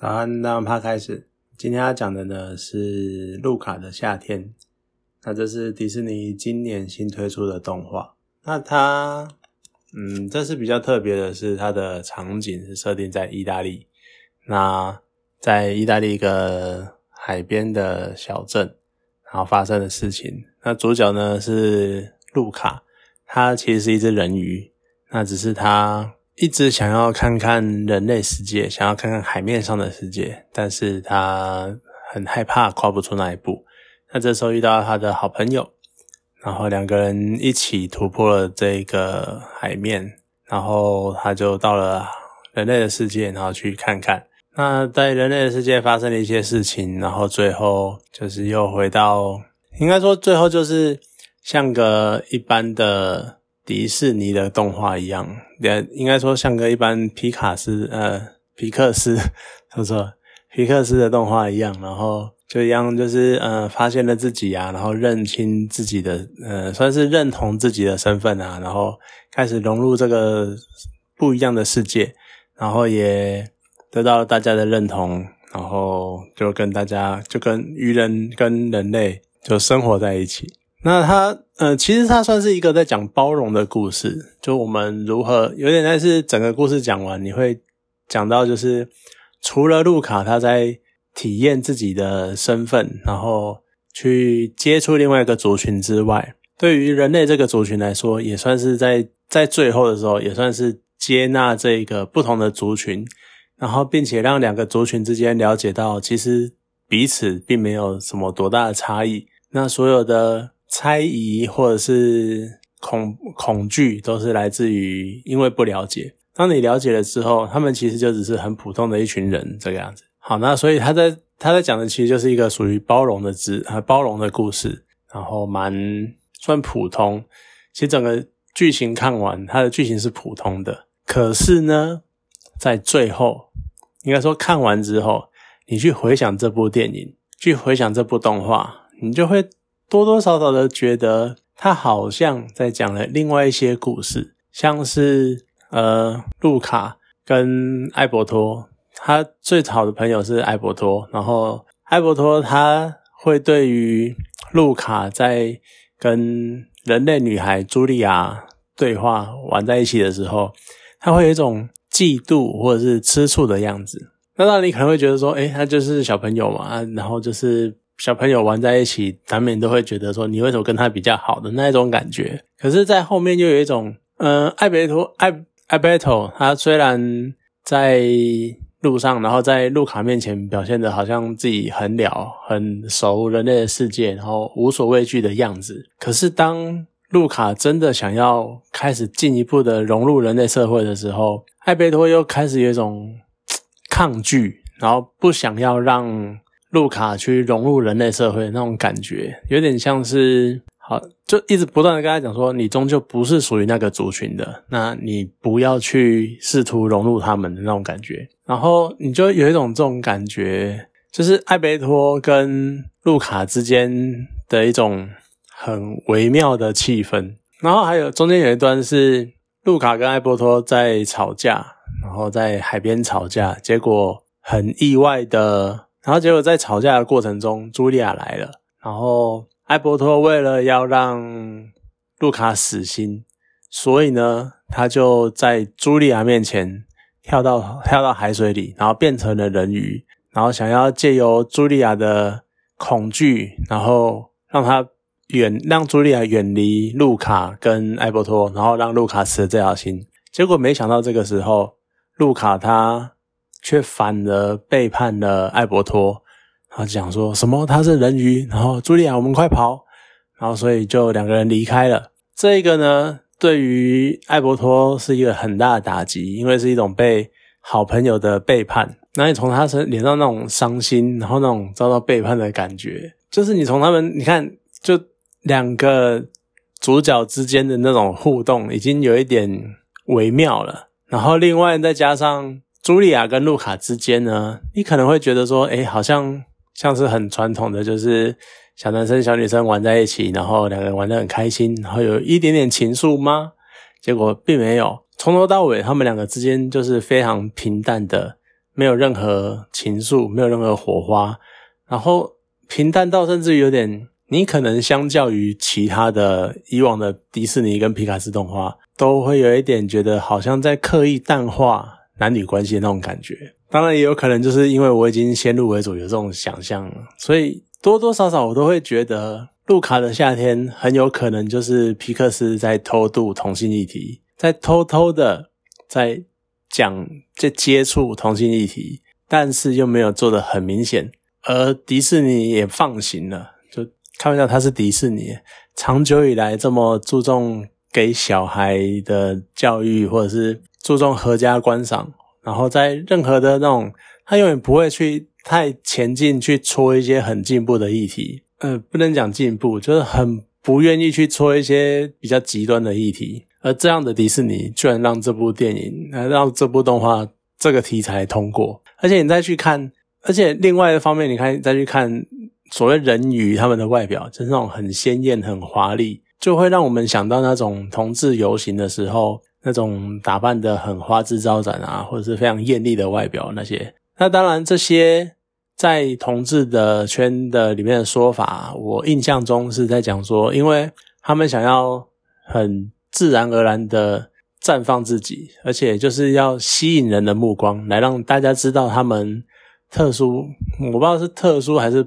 早安，那趴开始。今天要讲的呢是《路卡的夏天》，那这是迪士尼今年新推出的动画。那它，嗯，这是比较特别的是，它的场景是设定在意大利。那在意大利一个海边的小镇，然后发生的事情。那主角呢是路卡，他其实是一只人鱼，那只是他。一直想要看看人类世界，想要看看海面上的世界，但是他很害怕跨不出那一步。那这时候遇到他的好朋友，然后两个人一起突破了这个海面，然后他就到了人类的世界，然后去看看。那在人类的世界发生了一些事情，然后最后就是又回到，应该说最后就是像个一般的。迪士尼的动画一样，也应该说像个一般皮卡斯呃皮克斯，说皮克斯的动画一样，然后就一样就是呃发现了自己啊，然后认清自己的呃算是认同自己的身份啊，然后开始融入这个不一样的世界，然后也得到了大家的认同，然后就跟大家就跟鱼人跟人类就生活在一起。那他，呃，其实他算是一个在讲包容的故事，就我们如何有点像是整个故事讲完，你会讲到就是除了路卡他在体验自己的身份，然后去接触另外一个族群之外，对于人类这个族群来说，也算是在在最后的时候，也算是接纳这个不同的族群，然后并且让两个族群之间了解到，其实彼此并没有什么多大的差异，那所有的。猜疑或者是恐恐惧，都是来自于因为不了解。当你了解了之后，他们其实就只是很普通的一群人这个样子。好，那所以他在他在讲的其实就是一个属于包容的字啊，包容的故事，然后蛮算普通。其实整个剧情看完，它的剧情是普通的。可是呢，在最后，应该说看完之后，你去回想这部电影，去回想这部动画，你就会。多多少少的觉得，他好像在讲了另外一些故事，像是呃，路卡跟艾伯托，他最好的朋友是艾伯托，然后艾伯托他会对于路卡在跟人类女孩茱莉亚对话玩在一起的时候，他会有一种嫉妒或者是吃醋的样子。那那你可能会觉得说，诶，他就是小朋友嘛，然后就是。小朋友玩在一起，难免都会觉得说你为什么跟他比较好的那一种感觉。可是，在后面又有一种，嗯，艾贝托艾艾贝托，他虽然在路上，然后在路卡面前表现的好像自己很了、很熟人类的世界，然后无所畏惧的样子。可是，当路卡真的想要开始进一步的融入人类社会的时候，艾贝托又开始有一种抗拒，然后不想要让。路卡去融入人类社会那种感觉，有点像是好，就一直不断的跟他讲说，你终究不是属于那个族群的，那你不要去试图融入他们的那种感觉。然后你就有一种这种感觉，就是艾贝托跟路卡之间的一种很微妙的气氛。然后还有中间有一段是路卡跟艾伯托在吵架，然后在海边吵架，结果很意外的。然后结果在吵架的过程中，茱莉亚来了。然后艾伯托为了要让路卡死心，所以呢，他就在茱莉亚面前跳到跳到海水里，然后变成了人鱼，然后想要借由茱莉亚的恐惧，然后让他远让茱莉亚远离路卡跟艾伯托，然后让路卡死了这条心。结果没想到这个时候，路卡他。却反而背叛了艾伯托，然后讲说什么他是人鱼，然后茱莉亚我们快跑，然后所以就两个人离开了。这个呢，对于艾伯托是一个很大的打击，因为是一种被好朋友的背叛。那你从他身脸上那种伤心，然后那种遭到背叛的感觉，就是你从他们你看，就两个主角之间的那种互动，已经有一点微妙了。然后另外再加上。茱莉亚跟路卡之间呢，你可能会觉得说，哎，好像像是很传统的，就是小男生小女生玩在一起，然后两个人玩得很开心，然后有一点点情愫吗？结果并没有，从头到尾他们两个之间就是非常平淡的没有任何情愫，没有任何火花，然后平淡到甚至有点，你可能相较于其他的以往的迪士尼跟皮卡斯动画，都会有一点觉得好像在刻意淡化男女关系的那种感觉。当然也有可能就是因为我已经先入为主有这种想象了，所以多多少少我都会觉得。路卡的夏天很有可能就是皮克斯在偷渡同性议题，在偷偷的在讲在接触同性议题，但是又没有做的很明显。而迪士尼也放行了，就开玩笑，他是迪士尼，长久以来这么注重给小孩的教育，或者是注重合家观赏，然后在任何的那种，他永远不会去太前进去戳一些很进步的议题。呃，不能讲进步，就是很不愿意去戳一些比较极端的议题。而这样的迪士尼，居然让这部电影，呃，让这部动画这个题材通过。而且你再去看，而且另外一方面，你看再去看所谓人鱼他们的外表，就是那种很鲜艳、很华丽，就会让我们想到那种同志游行的时候，那种打扮的很花枝招展啊，或者是非常艳丽的外表那些。那当然这些。在同志的圈的里面的说法，我印象中是在讲说，因为他们想要很自然而然的绽放自己，而且就是要吸引人的目光，来让大家知道他们特殊。我不知道是特殊还是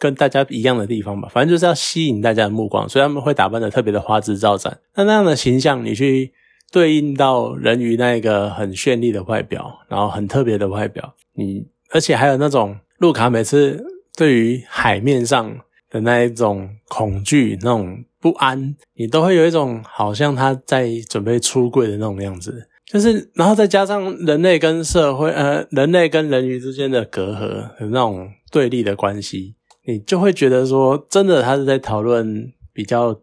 跟大家一样的地方吧，反正就是要吸引大家的目光，所以他们会打扮的特别的花枝招展。那那样的形象，你去对应到人鱼那一个很绚丽的外表，然后很特别的外表，你而且还有那种。路卡每次对于海面上的那一种恐惧、那种不安，你都会有一种好像他在准备出柜的那种样子。就是，然后再加上人类跟社会，呃，人类跟人鱼之间的隔阂的那种对立的关系，你就会觉得说，真的他是在讨论比较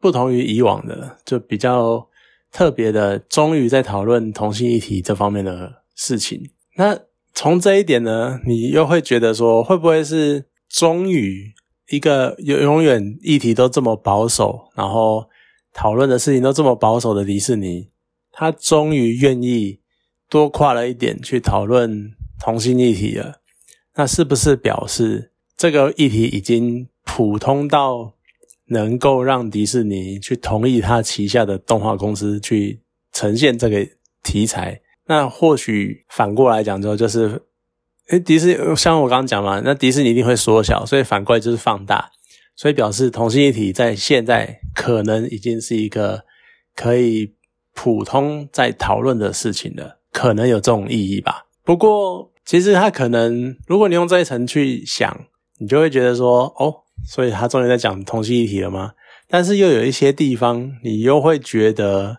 不同于以往的，就比较特别的，终于在讨论同性议题这方面的事情。那。从这一点呢，你又会觉得说，会不会是终于一个永永远议题都这么保守，然后讨论的事情都这么保守的迪士尼，他终于愿意多跨了一点去讨论同性议题了？那是不是表示这个议题已经普通到能够让迪士尼去同意他旗下的动画公司去呈现这个题材？那或许反过来讲之后，就是，诶，迪士尼像我刚刚讲嘛，那迪士尼一定会缩小，所以反过来就是放大，所以表示同性一体在现在可能已经是一个可以普通在讨论的事情了，可能有这种意义吧。不过，其实他可能，如果你用这一层去想，你就会觉得说，哦，所以他终于在讲同性一体了吗？但是又有一些地方，你又会觉得。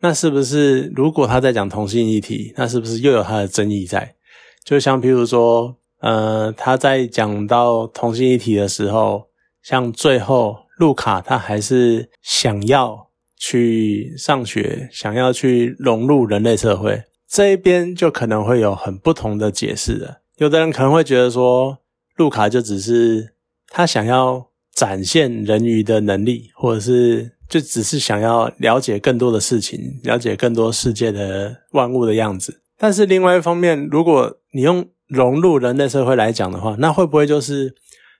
那是不是如果他在讲同性议题，那是不是又有他的争议在？就像譬如说，呃，他在讲到同性议题的时候，像最后路卡他还是想要去上学，想要去融入人类社会，这一边就可能会有很不同的解释了。有的人可能会觉得说，路卡就只是他想要展现人鱼的能力，或者是。就只是想要了解更多的事情，了解更多世界的万物的样子。但是另外一方面，如果你用融入人类社会来讲的话，那会不会就是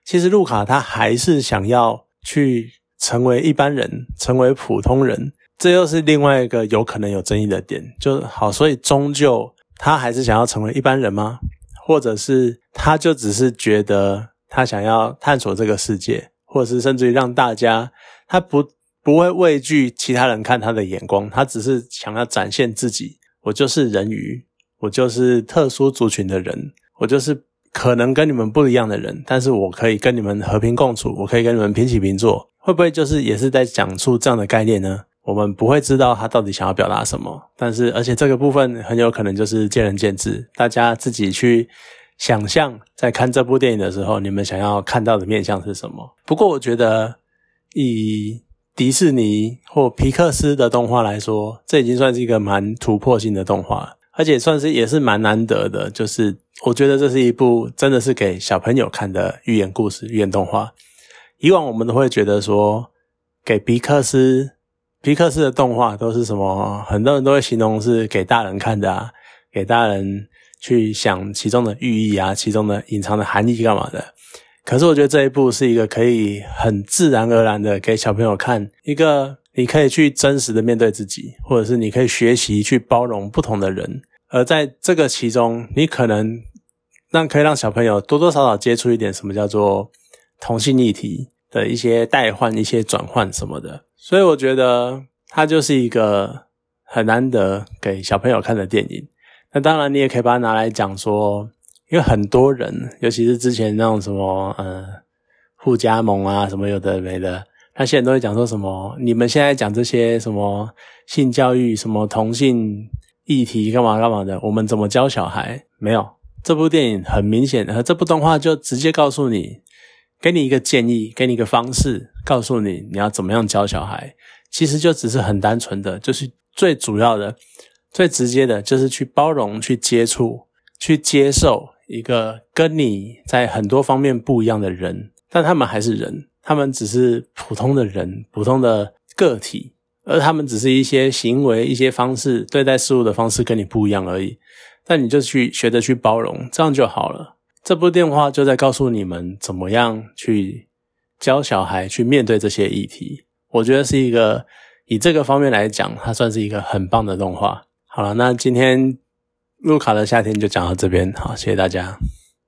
其实路卡他还是想要去成为一般人，成为普通人？这又是另外一个有可能有争议的点。就好，所以终究他还是想要成为一般人吗？或者是他就只是觉得他想要探索这个世界，或者是甚至于让大家他不。不会畏惧其他人看他的眼光，他只是想要展现自己。我就是人鱼，我就是特殊族群的人，我就是可能跟你们不一样的人，但是我可以跟你们和平共处，我可以跟你们平起平坐。会不会就是也是在讲出这样的概念呢？我们不会知道他到底想要表达什么，但是而且这个部分很有可能就是见仁见智，大家自己去想象，在看这部电影的时候，你们想要看到的面相是什么？不过我觉得以。迪士尼或皮克斯的动画来说，这已经算是一个蛮突破性的动画，而且算是也是蛮难得的。就是我觉得这是一部真的是给小朋友看的寓言故事、寓言动画。以往我们都会觉得说，给皮克斯、皮克斯的动画都是什么，很多人都会形容是给大人看的啊，给大人去想其中的寓意啊，其中的隐藏的含义干嘛的。可是我觉得这一部是一个可以很自然而然的给小朋友看，一个你可以去真实的面对自己，或者是你可以学习去包容不同的人。而在这个其中，你可能让可以让小朋友多多少少接触一点什么叫做同性议题的一些代换、一些转换什么的。所以我觉得它就是一个很难得给小朋友看的电影。那当然，你也可以把它拿来讲说。因为很多人，尤其是之前那种什么，呃，互加盟啊，什么有的没的，他现在都会讲说什么，你们现在讲这些什么性教育、什么同性议题干嘛干嘛的，我们怎么教小孩？没有，这部电影很明显，和这部动画就直接告诉你，给你一个建议，给你一个方式，告诉你你要怎么样教小孩。其实就只是很单纯的，就是最主要的、最直接的，就是去包容、去接触、去接受。一个跟你在很多方面不一样的人，但他们还是人，他们只是普通的人，普通的个体，而他们只是一些行为、一些方式对待事物的方式跟你不一样而已。但你就去学着去包容，这样就好了。这部电话就在告诉你们怎么样去教小孩去面对这些议题。我觉得是一个以这个方面来讲，它算是一个很棒的动画。好了，那今天。路卡的夏天就讲到这边，好，谢谢大家。